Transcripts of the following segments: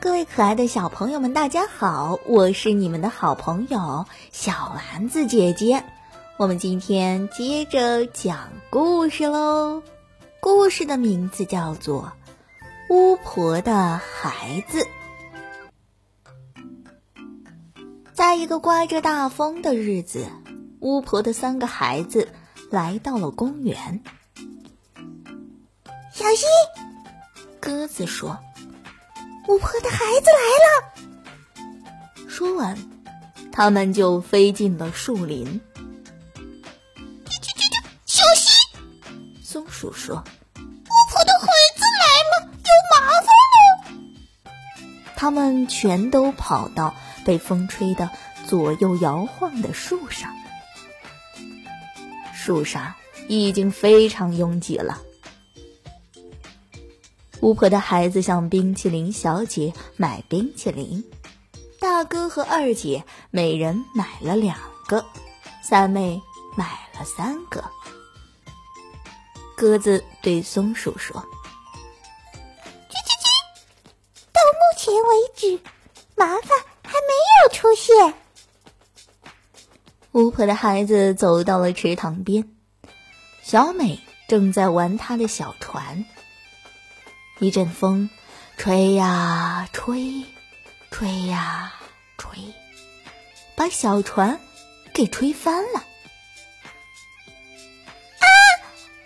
各位可爱的小朋友们，大家好！我是你们的好朋友小丸子姐姐。我们今天接着讲故事喽。故事的名字叫做《巫婆的孩子》。在一个刮着大风的日子，巫婆的三个孩子来到了公园。小心！鸽子说。巫婆的孩子来了。说完，他们就飞进了树林。小心！松鼠说：“巫婆的孩子来了，有麻烦了。”他们全都跑到被风吹得左右摇晃的树上。树上已经非常拥挤了。巫婆的孩子向冰淇淋小姐买冰淇淋，大哥和二姐每人买了两个，三妹买了三个。鸽子对松鼠说：“叽叽叽，到目前为止，麻烦还没有出现。”巫婆的孩子走到了池塘边，小美正在玩她的小船。一阵风，吹呀吹，吹呀吹，把小船给吹翻了。啊，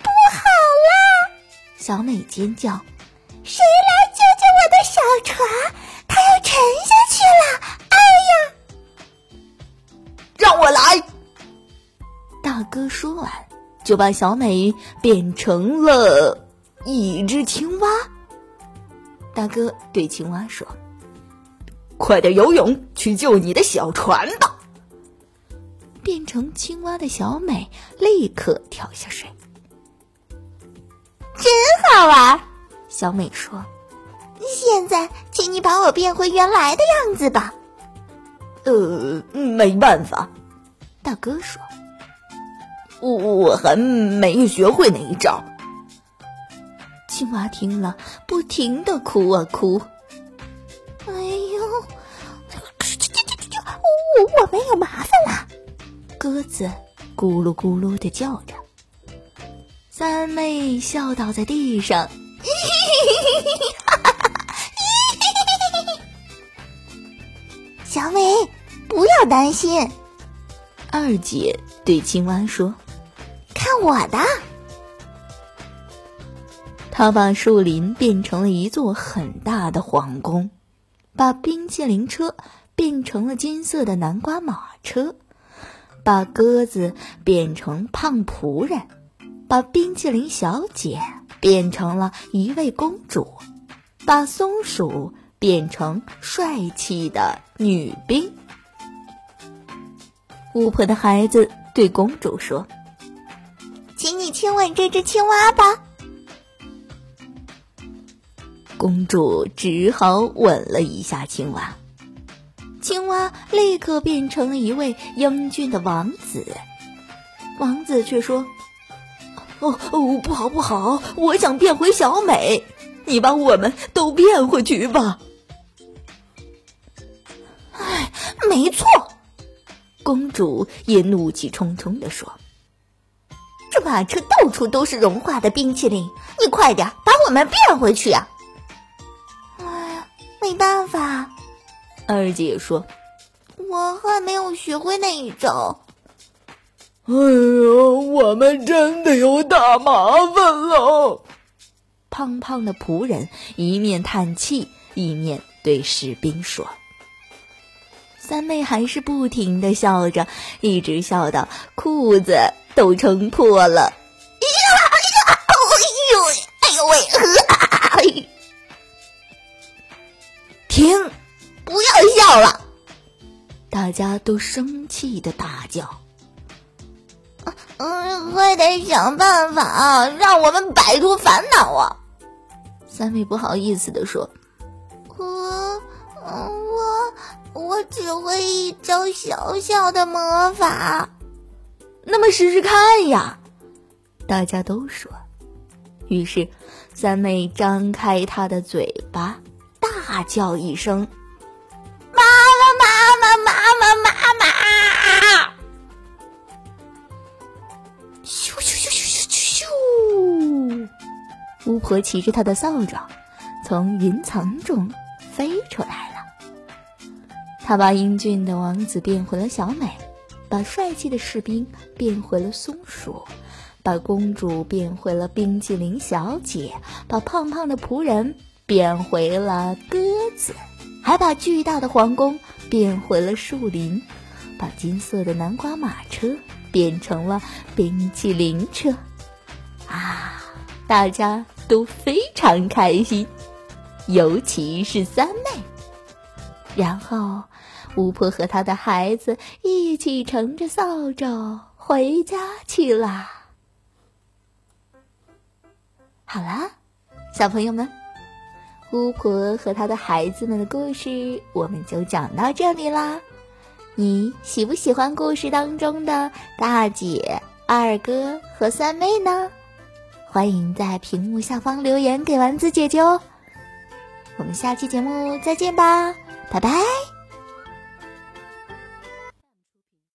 不好了！小美尖叫：“谁来救救我的小船？它要沉下去了！哎呀！”让我来！大哥说完，就把小美变成了一只青蛙。大哥对青蛙说：“快点游泳去救你的小船吧！”变成青蛙的小美立刻跳下水，真好玩。小美说：“现在，请你把我变回原来的样子吧。”呃，没办法。大哥说：“我我还没学会那一招。”青蛙听了，不停的哭啊哭。哎呦，我我没有麻烦了。鸽子咕噜咕噜的叫着。三妹笑倒在地上。小美，不要担心。二姐对青蛙说：“看我的。”他把树林变成了一座很大的皇宫，把冰淇淋车变成了金色的南瓜马车，把鸽子变成胖仆人，把冰淇淋小姐变成了一位公主，把松鼠变成帅气的女兵。巫婆的孩子对公主说：“请你亲吻这只青蛙吧。”公主只好吻了一下青蛙，青蛙立刻变成了一位英俊的王子。王子却说：“哦哦，不好不好，我想变回小美，你把我们都变回去吧。”哎，没错，公主也怒气冲冲地说：“这马车到处都是融化的冰淇淋，你快点把我们变回去啊！”没办法，二姐说：“我还没有学会那一招。”哎呦，我们真的有大麻烦了！胖胖的仆人一面叹气，一面对士兵说：“三妹还是不停的笑着，一直笑到裤子都撑破了。”呀呀！哎呦，哎呦喂！停！不要笑了！大家都生气的大叫。嗯，快点想办法让我们摆脱烦恼啊！三妹不好意思的说：“我，我，我只会一招小小的魔法。”那么试试看呀！大家都说。于是，三妹张开她的嘴巴。大叫一声：“妈妈，妈妈，妈妈，妈妈！”咻咻咻咻咻咻！巫婆骑着她的扫帚，从云层中飞出来了。她把英俊的王子变回了小美，把帅气的士兵变回了松鼠。把公主变回了冰淇淋小姐，把胖胖的仆人变回了鸽子，还把巨大的皇宫变回了树林，把金色的南瓜马车变成了冰淇淋车。啊，大家都非常开心，尤其是三妹。然后，巫婆和她的孩子一起乘着扫帚回家去了。好啦，小朋友们，巫婆和她的孩子们的故事我们就讲到这里啦。你喜不喜欢故事当中的大姐、二哥和三妹呢？欢迎在屏幕下方留言给丸子姐姐哦。我们下期节目再见吧，拜拜。